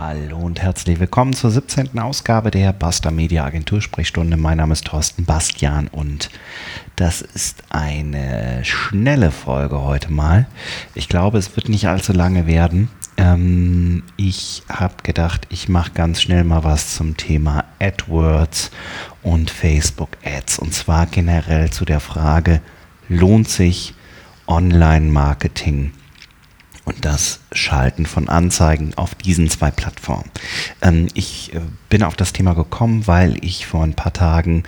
Hallo und herzlich willkommen zur 17. Ausgabe der Basta Media Agentur Sprechstunde. Mein Name ist Thorsten Bastian und das ist eine schnelle Folge heute mal. Ich glaube, es wird nicht allzu lange werden. Ähm, ich habe gedacht, ich mache ganz schnell mal was zum Thema AdWords und Facebook Ads. Und zwar generell zu der Frage, lohnt sich Online-Marketing und das Schalten von Anzeigen auf diesen zwei Plattformen. Ähm, ich äh, bin auf das Thema gekommen, weil ich vor ein paar Tagen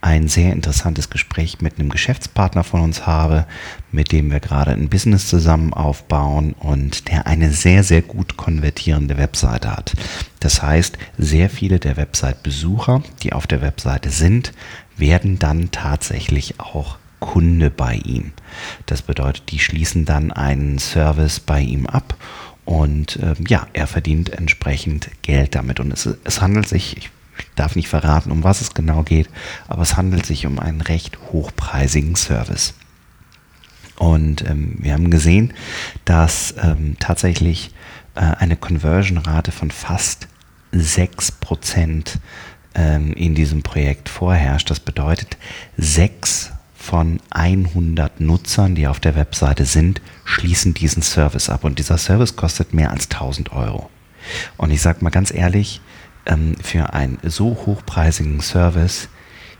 ein sehr interessantes Gespräch mit einem Geschäftspartner von uns habe, mit dem wir gerade ein Business zusammen aufbauen und der eine sehr, sehr gut konvertierende Webseite hat. Das heißt, sehr viele der Website-Besucher, die auf der Webseite sind, werden dann tatsächlich auch Kunde bei ihm. Das bedeutet, die schließen dann einen Service bei ihm ab und ähm, ja, er verdient entsprechend Geld damit. Und es, es handelt sich, ich darf nicht verraten, um was es genau geht, aber es handelt sich um einen recht hochpreisigen Service. Und ähm, wir haben gesehen, dass ähm, tatsächlich äh, eine Conversion-Rate von fast 6% ähm, in diesem Projekt vorherrscht. Das bedeutet, 6 von 100 Nutzern, die auf der Webseite sind, schließen diesen Service ab. Und dieser Service kostet mehr als 1000 Euro. Und ich sage mal ganz ehrlich, ähm, für einen so hochpreisigen Service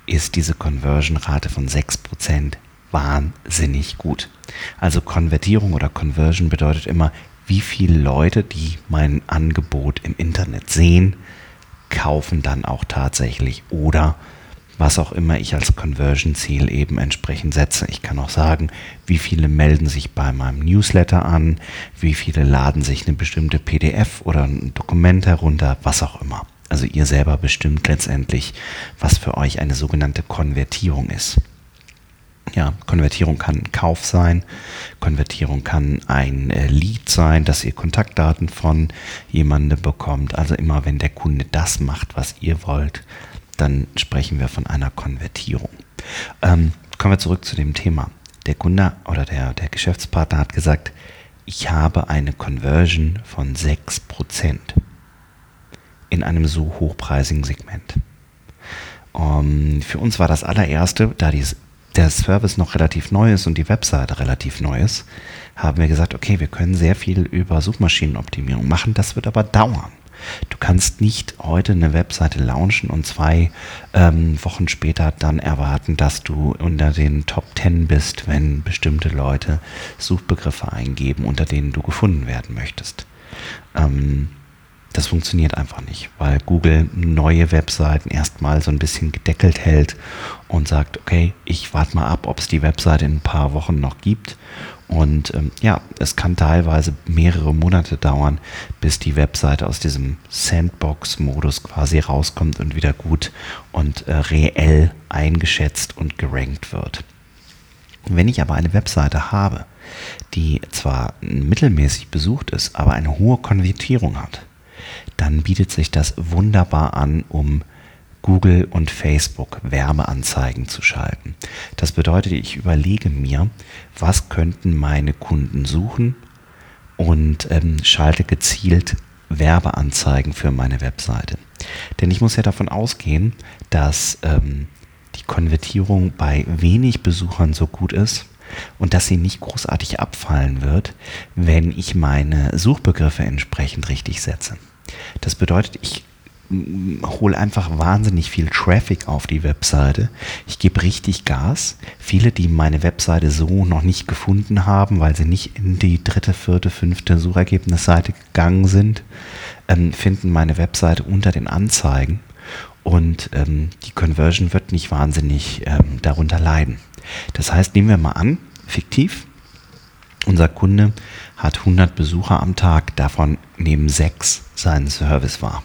ist diese Conversion-Rate von 6% wahnsinnig gut. Also Konvertierung oder Conversion bedeutet immer, wie viele Leute, die mein Angebot im Internet sehen, kaufen dann auch tatsächlich oder was auch immer ich als Conversion-Ziel eben entsprechend setze. Ich kann auch sagen, wie viele melden sich bei meinem Newsletter an, wie viele laden sich eine bestimmte PDF oder ein Dokument herunter, was auch immer. Also ihr selber bestimmt letztendlich, was für euch eine sogenannte Konvertierung ist. Ja, Konvertierung kann ein Kauf sein, Konvertierung kann ein äh, Lead sein, dass ihr Kontaktdaten von jemandem bekommt. Also immer wenn der Kunde das macht, was ihr wollt, dann sprechen wir von einer Konvertierung. Ähm, kommen wir zurück zu dem Thema. Der Kunde oder der, der Geschäftspartner hat gesagt, ich habe eine Conversion von 6% in einem so hochpreisigen Segment. Um, ähm, für uns war das allererste, da dies, der Service noch relativ neu ist und die Webseite relativ neu ist, haben wir gesagt, okay, wir können sehr viel über Suchmaschinenoptimierung machen, das wird aber dauern. Du kannst nicht heute eine Webseite launchen und zwei ähm, Wochen später dann erwarten, dass du unter den Top 10 bist, wenn bestimmte Leute Suchbegriffe eingeben, unter denen du gefunden werden möchtest. Ähm, das funktioniert einfach nicht, weil Google neue Webseiten erstmal so ein bisschen gedeckelt hält und sagt, okay, ich warte mal ab, ob es die Webseite in ein paar Wochen noch gibt und ähm, ja, es kann teilweise mehrere Monate dauern, bis die Webseite aus diesem Sandbox-Modus quasi rauskommt und wieder gut und äh, reell eingeschätzt und gerankt wird. Wenn ich aber eine Webseite habe, die zwar mittelmäßig besucht ist, aber eine hohe Konvertierung hat, dann bietet sich das wunderbar an, um Google und Facebook Werbeanzeigen zu schalten. Das bedeutet, ich überlege mir, was könnten meine Kunden suchen und ähm, schalte gezielt Werbeanzeigen für meine Webseite. Denn ich muss ja davon ausgehen, dass ähm, die Konvertierung bei wenig Besuchern so gut ist und dass sie nicht großartig abfallen wird, wenn ich meine Suchbegriffe entsprechend richtig setze. Das bedeutet, ich hole einfach wahnsinnig viel Traffic auf die Webseite. Ich gebe richtig Gas. Viele, die meine Webseite so noch nicht gefunden haben, weil sie nicht in die dritte, vierte, fünfte Suchergebnisseite gegangen sind, ähm, finden meine Webseite unter den Anzeigen und ähm, die Conversion wird nicht wahnsinnig ähm, darunter leiden. Das heißt, nehmen wir mal an, fiktiv, unser Kunde hat 100 Besucher am Tag, davon nehmen sechs seinen Service wahr.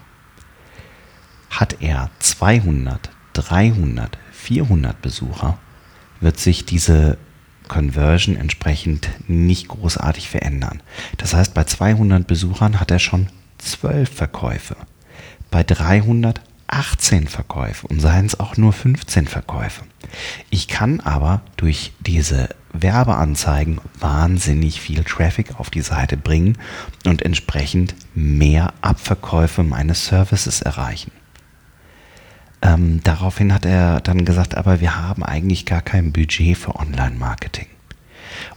Hat er 200, 300, 400 Besucher, wird sich diese Conversion entsprechend nicht großartig verändern. Das heißt, bei 200 Besuchern hat er schon 12 Verkäufe. Bei 300 18 Verkäufe und seien es auch nur 15 Verkäufe. Ich kann aber durch diese Werbeanzeigen wahnsinnig viel Traffic auf die Seite bringen und entsprechend mehr Abverkäufe meines Services erreichen. Ähm, daraufhin hat er dann gesagt, aber wir haben eigentlich gar kein Budget für Online-Marketing.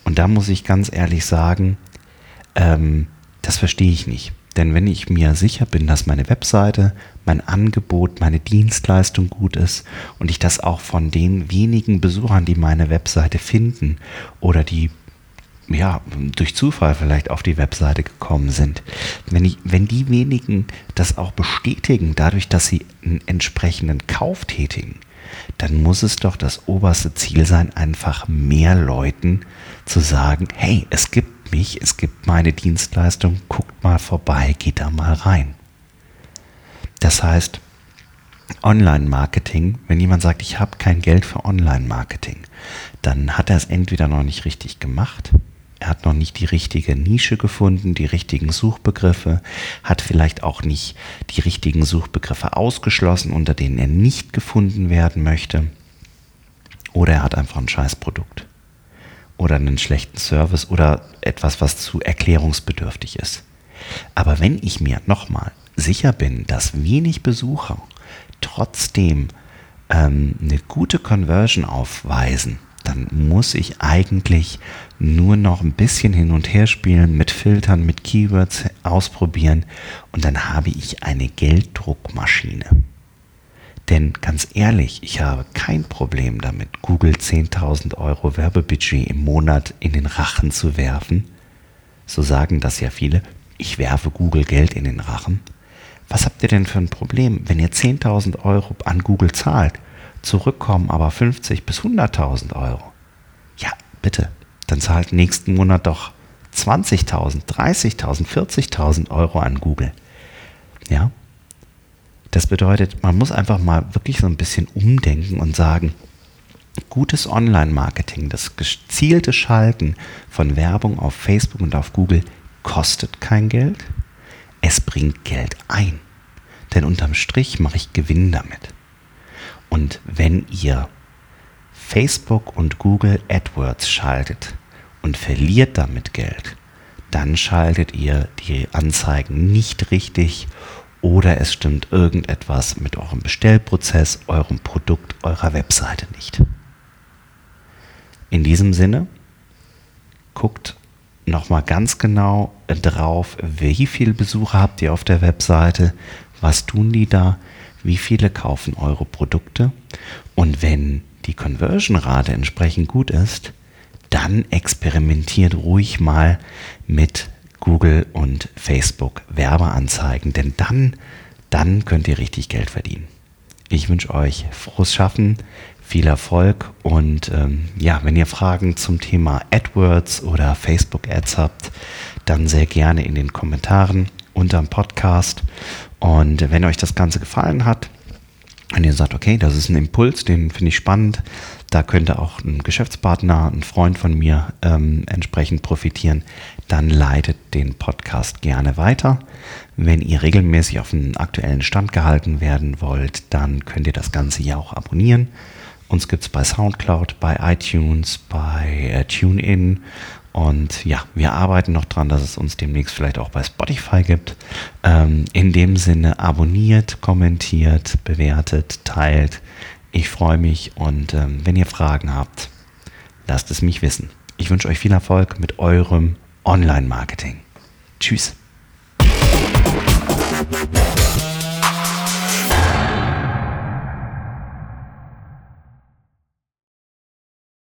Und da muss ich ganz ehrlich sagen, ähm, das verstehe ich nicht. Denn wenn ich mir sicher bin, dass meine Webseite, mein Angebot, meine Dienstleistung gut ist und ich das auch von den wenigen Besuchern, die meine Webseite finden oder die ja, durch Zufall vielleicht auf die Webseite gekommen sind, wenn, ich, wenn die wenigen das auch bestätigen, dadurch, dass sie einen entsprechenden Kauf tätigen, dann muss es doch das oberste Ziel sein, einfach mehr Leuten zu sagen, hey, es gibt mich, es gibt meine Dienstleistung, guckt mal vorbei, geht da mal rein. Das heißt, Online-Marketing, wenn jemand sagt, ich habe kein Geld für Online-Marketing, dann hat er es entweder noch nicht richtig gemacht, er hat noch nicht die richtige Nische gefunden, die richtigen Suchbegriffe, hat vielleicht auch nicht die richtigen Suchbegriffe ausgeschlossen, unter denen er nicht gefunden werden möchte, oder er hat einfach ein Scheißprodukt oder einen schlechten Service oder etwas, was zu erklärungsbedürftig ist. Aber wenn ich mir nochmal sicher bin, dass wenig Besucher trotzdem ähm, eine gute Conversion aufweisen, dann muss ich eigentlich nur noch ein bisschen hin und her spielen, mit Filtern, mit Keywords ausprobieren und dann habe ich eine Gelddruckmaschine. Denn ganz ehrlich, ich habe kein Problem damit, Google 10.000 Euro Werbebudget im Monat in den Rachen zu werfen. So sagen das ja viele. Ich werfe Google Geld in den Rachen. Was habt ihr denn für ein Problem, wenn ihr 10.000 Euro an Google zahlt, zurückkommen aber 50 bis 100.000 Euro? Ja, bitte, dann zahlt nächsten Monat doch 20.000, 30.000, 40.000 Euro an Google. Ja, das bedeutet, man muss einfach mal wirklich so ein bisschen umdenken und sagen, gutes Online-Marketing, das gezielte Schalten von Werbung auf Facebook und auf Google kostet kein Geld, es bringt Geld ein. Denn unterm Strich mache ich Gewinn damit. Und wenn ihr Facebook und Google AdWords schaltet und verliert damit Geld, dann schaltet ihr die Anzeigen nicht richtig oder es stimmt irgendetwas mit eurem Bestellprozess, eurem Produkt, eurer Webseite nicht. In diesem Sinne, guckt nochmal ganz genau drauf, wie viele Besucher habt ihr auf der Webseite, was tun die da, wie viele kaufen eure Produkte und wenn die Conversion-Rate entsprechend gut ist, dann experimentiert ruhig mal mit Google und Facebook Werbeanzeigen, denn dann, dann könnt ihr richtig Geld verdienen. Ich wünsche euch frohes Schaffen, viel Erfolg und ähm, ja, wenn ihr Fragen zum Thema AdWords oder Facebook Ads habt, dann sehr gerne in den Kommentaren unter dem Podcast. Und wenn euch das Ganze gefallen hat, wenn ihr sagt, okay, das ist ein Impuls, den finde ich spannend, da könnte auch ein Geschäftspartner, ein Freund von mir ähm, entsprechend profitieren, dann leitet den Podcast gerne weiter. Wenn ihr regelmäßig auf den aktuellen Stand gehalten werden wollt, dann könnt ihr das Ganze ja auch abonnieren. Uns gibt es bei SoundCloud, bei iTunes, bei äh, TuneIn und ja, wir arbeiten noch dran, dass es uns demnächst vielleicht auch bei Spotify gibt. Ähm, in dem Sinne abonniert, kommentiert, bewertet, teilt. Ich freue mich und ähm, wenn ihr Fragen habt, lasst es mich wissen. Ich wünsche euch viel Erfolg mit eurem Online-Marketing. Tschüss.